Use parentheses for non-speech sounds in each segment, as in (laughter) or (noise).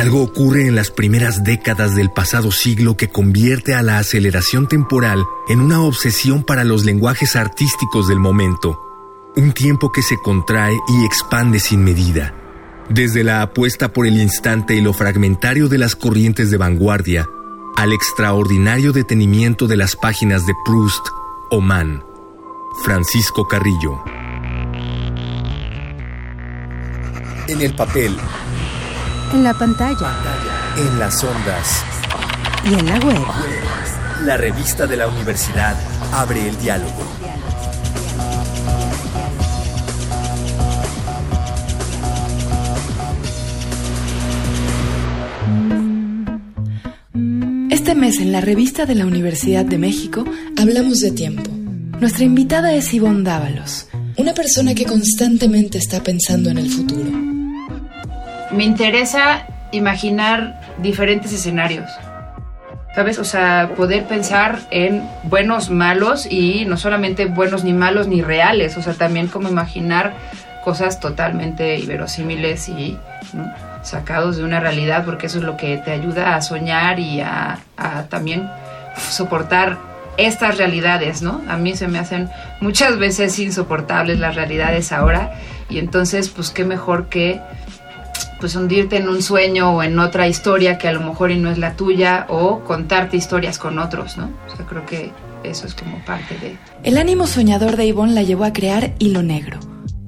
Algo ocurre en las primeras décadas del pasado siglo que convierte a la aceleración temporal en una obsesión para los lenguajes artísticos del momento, un tiempo que se contrae y expande sin medida. Desde la apuesta por el instante y lo fragmentario de las corrientes de vanguardia, al extraordinario detenimiento de las páginas de Proust o Mann. Francisco Carrillo. En el papel. En la pantalla. En las ondas. Y en la web. La revista de la universidad abre el diálogo. Este mes en la revista de la Universidad de México hablamos de tiempo. Nuestra invitada es Ivonne Dávalos, una persona que constantemente está pensando en el futuro. Me interesa imaginar diferentes escenarios. ¿Sabes? O sea, poder pensar en buenos, malos y no solamente buenos ni malos ni reales, o sea, también como imaginar cosas totalmente inverosímiles y sacados de una realidad, porque eso es lo que te ayuda a soñar y a, a también soportar estas realidades, ¿no? A mí se me hacen muchas veces insoportables las realidades ahora y entonces, pues qué mejor que pues hundirte en un sueño o en otra historia que a lo mejor y no es la tuya o contarte historias con otros, ¿no? O sea, creo que eso es como parte de... El ánimo soñador de Ivonne la llevó a crear Hilo Negro,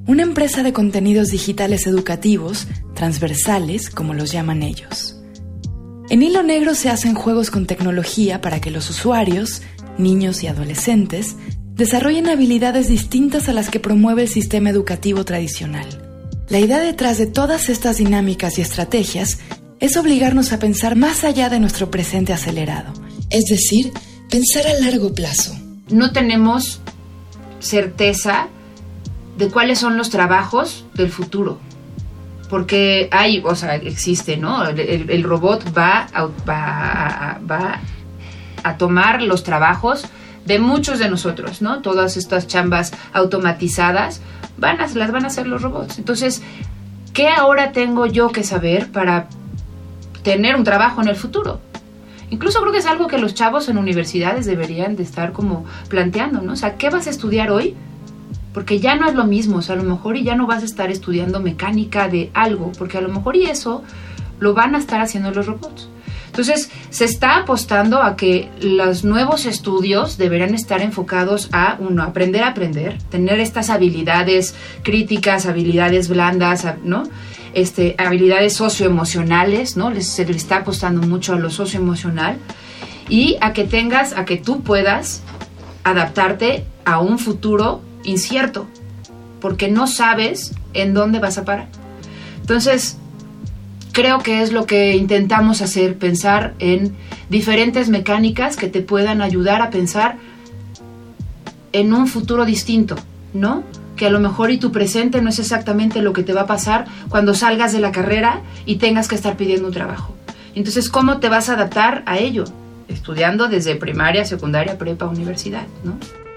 una empresa de contenidos digitales educativos, transversales, como los llaman ellos. En Hilo Negro se hacen juegos con tecnología para que los usuarios, niños y adolescentes, desarrollen habilidades distintas a las que promueve el sistema educativo tradicional. La idea detrás de todas estas dinámicas y estrategias es obligarnos a pensar más allá de nuestro presente acelerado, es decir, pensar a largo plazo. No tenemos certeza de cuáles son los trabajos del futuro. Porque hay, o sea, existe, ¿no? El, robot va a tomar los trabajos de muchos de nosotros, ¿no? Todas estas chambas automatizadas van a, las van a hacer los robots. Entonces, ¿qué ahora tengo yo que saber para tener un trabajo en el futuro? Incluso creo que es algo que los chavos en universidades deberían de estar como planteando, ¿no? O sea, ¿qué vas a estudiar hoy? Porque ya no es lo mismo, o sea, a lo mejor y ya no vas a estar estudiando mecánica de algo, porque a lo mejor y eso lo van a estar haciendo los robots. Entonces, se está apostando a que los nuevos estudios deberán estar enfocados a, uno, aprender a aprender, tener estas habilidades críticas, habilidades blandas, ¿no? Este, habilidades socioemocionales, ¿no? se le está apostando mucho a lo socioemocional y a que tengas, a que tú puedas adaptarte a un futuro incierto, porque no sabes en dónde vas a parar. Entonces, creo que es lo que intentamos hacer, pensar en diferentes mecánicas que te puedan ayudar a pensar en un futuro distinto, ¿no? Que a lo mejor y tu presente no es exactamente lo que te va a pasar cuando salgas de la carrera y tengas que estar pidiendo un trabajo. Entonces, ¿cómo te vas a adaptar a ello? Estudiando desde primaria, secundaria, prepa, universidad, ¿no?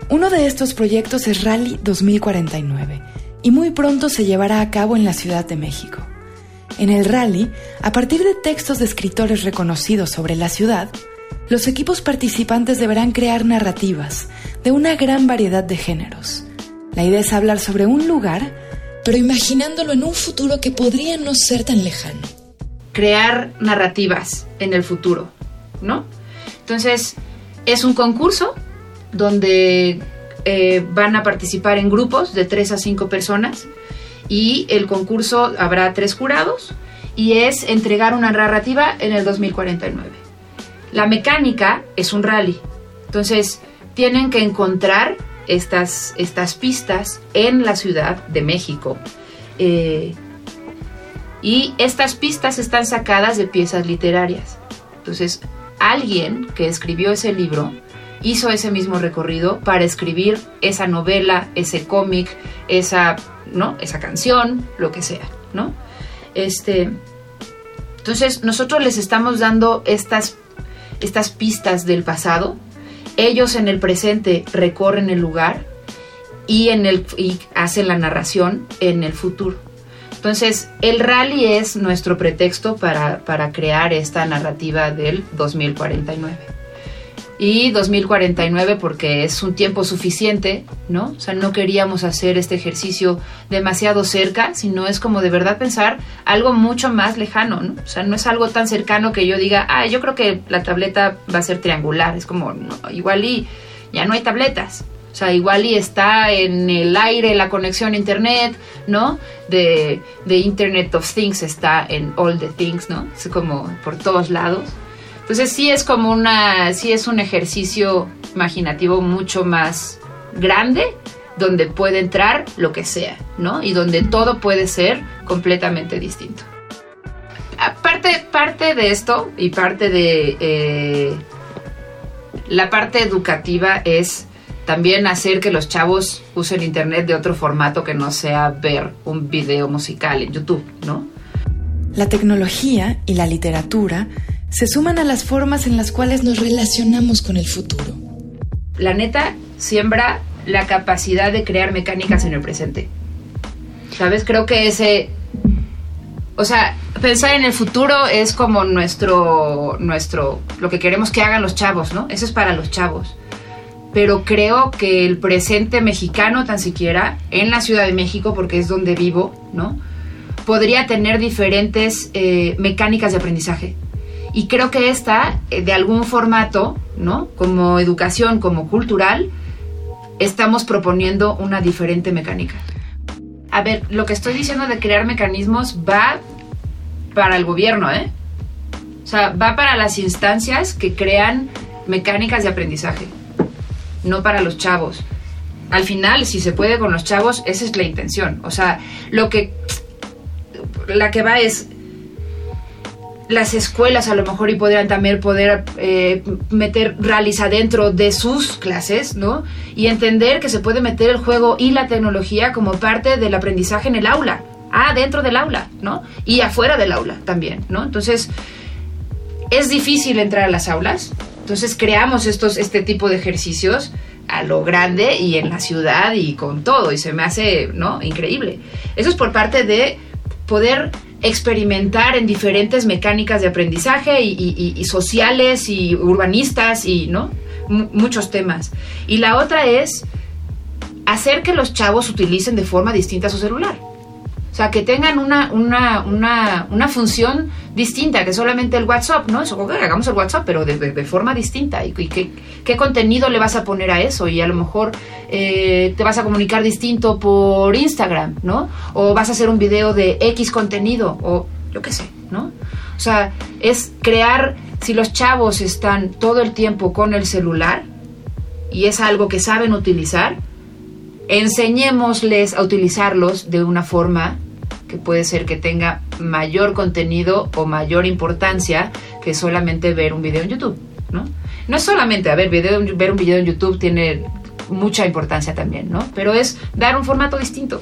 Uno de estos proyectos es Rally 2049 y muy pronto se llevará a cabo en la Ciudad de México. En el rally, a partir de textos de escritores reconocidos sobre la ciudad, los equipos participantes deberán crear narrativas de una gran variedad de géneros. La idea es hablar sobre un lugar, pero imaginándolo en un futuro que podría no ser tan lejano. Crear narrativas en el futuro, ¿no? Entonces, es un concurso donde eh, van a participar en grupos de tres a cinco personas y el concurso habrá tres jurados y es entregar una narrativa en el 2049. La mecánica es un rally, entonces tienen que encontrar estas, estas pistas en la Ciudad de México. Eh, y estas pistas están sacadas de piezas literarias. Entonces, alguien que escribió ese libro hizo ese mismo recorrido para escribir esa novela, ese cómic, esa ¿no? Esa canción, lo que sea, ¿no? Este, entonces, nosotros les estamos dando estas, estas pistas del pasado. Ellos en el presente recorren el lugar y, en el, y hacen la narración en el futuro. Entonces, el rally es nuestro pretexto para, para crear esta narrativa del 2049 y 2049 porque es un tiempo suficiente, ¿no? O sea, no queríamos hacer este ejercicio demasiado cerca, sino es como de verdad pensar algo mucho más lejano, ¿no? O sea, no es algo tan cercano que yo diga, ah, yo creo que la tableta va a ser triangular, es como, no, igual y ya no hay tabletas. O sea, igual y está en el aire la conexión a internet, ¿no? De, de Internet of Things está en All the Things, ¿no? Es como por todos lados. Entonces sí es como una, sí es un ejercicio imaginativo mucho más grande donde puede entrar lo que sea, ¿no? Y donde todo puede ser completamente distinto. Aparte, parte de esto y parte de eh, la parte educativa es también hacer que los chavos usen internet de otro formato que no sea ver un video musical en YouTube, ¿no? La tecnología y la literatura se suman a las formas en las cuales nos relacionamos con el futuro. La neta siembra la capacidad de crear mecánicas en el presente. ¿Sabes? Creo que ese... O sea, pensar en el futuro es como nuestro, nuestro, lo que queremos que hagan los chavos, ¿no? Eso es para los chavos. Pero creo que el presente mexicano, tan siquiera, en la Ciudad de México, porque es donde vivo, ¿no? Podría tener diferentes eh, mecánicas de aprendizaje. Y creo que esta, eh, de algún formato, ¿no? Como educación, como cultural, estamos proponiendo una diferente mecánica. A ver, lo que estoy diciendo de crear mecanismos va para el gobierno, ¿eh? O sea, va para las instancias que crean mecánicas de aprendizaje, no para los chavos. Al final, si se puede con los chavos, esa es la intención. O sea, lo que la que va es las escuelas a lo mejor y podrían también poder eh, meter rallies adentro de sus clases, ¿no? Y entender que se puede meter el juego y la tecnología como parte del aprendizaje en el aula, ah, dentro del aula, ¿no? Y afuera del aula también, ¿no? Entonces, es difícil entrar a las aulas, entonces creamos estos, este tipo de ejercicios a lo grande y en la ciudad y con todo, y se me hace, ¿no? Increíble. Eso es por parte de poder experimentar en diferentes mecánicas de aprendizaje y, sociales y urbanistas y no muchos temas. Y la otra es hacer que los chavos utilicen de forma distinta su celular o sea, que tengan una, una, una, una función distinta, que solamente el WhatsApp, ¿no? Eso, hagamos el WhatsApp, pero de, de, forma distinta. ¿Y, qué, qué, contenido le vas a poner a eso? Y a lo mejor eh, te vas a comunicar distinto por Instagram, ¿no? O vas a hacer un video de X contenido, o yo qué sé, ¿no? O sea, es crear, si los chavos están todo el tiempo con el celular y es algo que saben utilizar, enseñémosles a utilizarlos de una forma puede ser que tenga mayor contenido o mayor importancia que solamente ver un video en YouTube, ¿no? No solamente, a ver, ver un video en YouTube tiene mucha importancia también, ¿no? Pero es dar un formato distinto,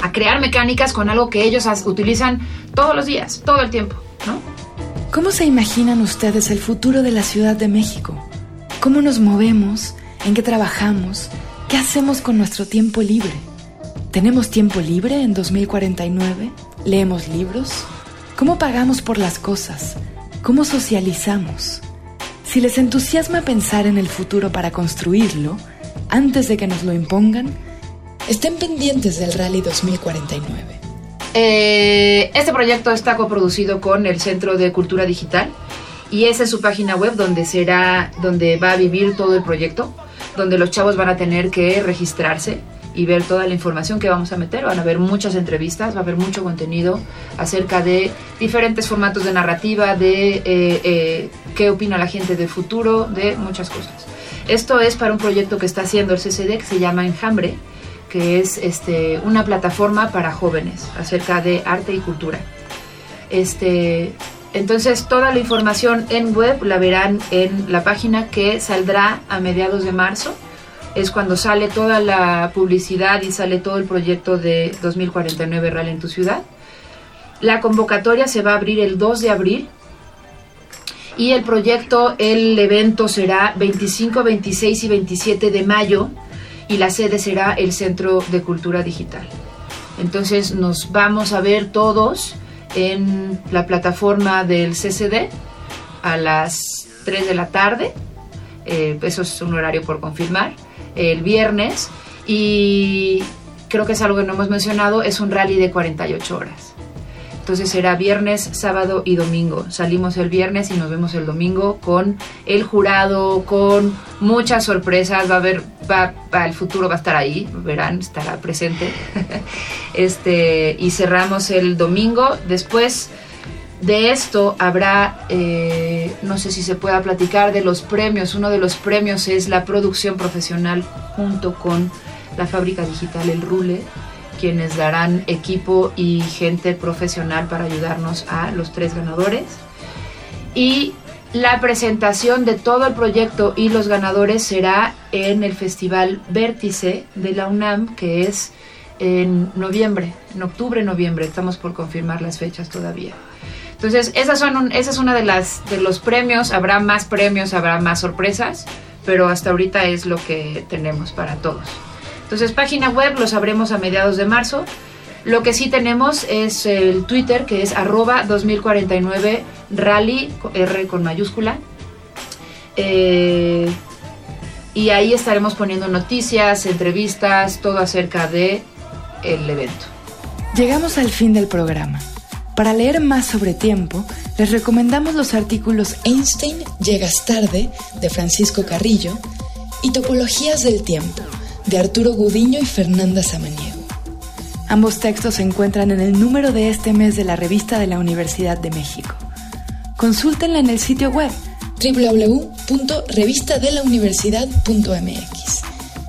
a crear mecánicas con algo que ellos utilizan todos los días, todo el tiempo, ¿no? ¿Cómo se imaginan ustedes el futuro de la Ciudad de México? ¿Cómo nos movemos? ¿En qué trabajamos? ¿Qué hacemos con nuestro tiempo libre? ¿Tenemos tiempo libre en 2049? ¿Leemos libros? ¿Cómo pagamos por las cosas? ¿Cómo socializamos? Si les entusiasma pensar en el futuro para construirlo, antes de que nos lo impongan, estén pendientes del Rally 2049. Eh, este proyecto está coproducido con el Centro de Cultura Digital y esa es su página web donde será donde va a vivir todo el proyecto, donde los chavos van a tener que registrarse y ver toda la información que vamos a meter. Van a haber muchas entrevistas, va a haber mucho contenido acerca de diferentes formatos de narrativa, de eh, eh, qué opina la gente del futuro, de muchas cosas. Esto es para un proyecto que está haciendo el CCD que se llama Enjambre, que es este, una plataforma para jóvenes acerca de arte y cultura. Este, entonces toda la información en web la verán en la página que saldrá a mediados de marzo es cuando sale toda la publicidad y sale todo el proyecto de 2049 Real en tu ciudad. La convocatoria se va a abrir el 2 de abril y el proyecto, el evento será 25, 26 y 27 de mayo y la sede será el Centro de Cultura Digital. Entonces nos vamos a ver todos en la plataforma del CCD a las 3 de la tarde. Eh, eso es un horario por confirmar. El viernes. Y creo que es algo que no hemos mencionado, es un rally de 48 horas. Entonces será viernes, sábado y domingo. Salimos el viernes y nos vemos el domingo con el jurado, con muchas sorpresas. Va a haber, va, el futuro va a estar ahí, verán, estará presente. (laughs) este, y cerramos el domingo. Después de esto habrá, eh, no sé si se pueda platicar de los premios. Uno de los premios es la producción profesional junto con la fábrica digital El Rule quienes darán equipo y gente profesional para ayudarnos a los tres ganadores. Y la presentación de todo el proyecto y los ganadores será en el Festival Vértice de la UNAM, que es en noviembre, en octubre, noviembre. Estamos por confirmar las fechas todavía. Entonces, esas son esa es una de las de los premios. Habrá más premios, habrá más sorpresas, pero hasta ahorita es lo que tenemos para todos. Entonces, página web lo sabremos a mediados de marzo. Lo que sí tenemos es el Twitter, que es arroba 2049 rally, R con mayúscula. Eh, y ahí estaremos poniendo noticias, entrevistas, todo acerca de el evento. Llegamos al fin del programa. Para leer más sobre tiempo, les recomendamos los artículos Einstein Llegas tarde de Francisco Carrillo y Topologías del tiempo de Arturo Gudiño y Fernanda Samaniego. Ambos textos se encuentran en el número de este mes de la revista de la Universidad de México. Consúltenla en el sitio web www.revistadelauniversidad.mx.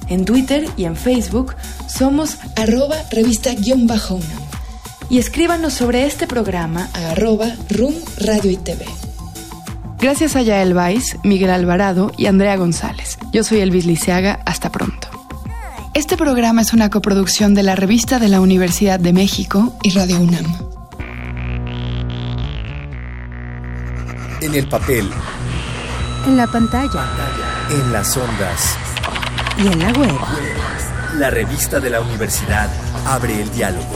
En Twitter y en Facebook somos arroba revista-unam. Y escríbanos sobre este programa a arroba room radio y TV. Gracias a Yael Vais, Miguel Alvarado y Andrea González. Yo soy Elvis Liceaga. Hasta pronto. Este programa es una coproducción de la Revista de la Universidad de México y Radio UNAM. En el papel. En la pantalla. En las ondas. Y en la web. La revista de la universidad abre el diálogo.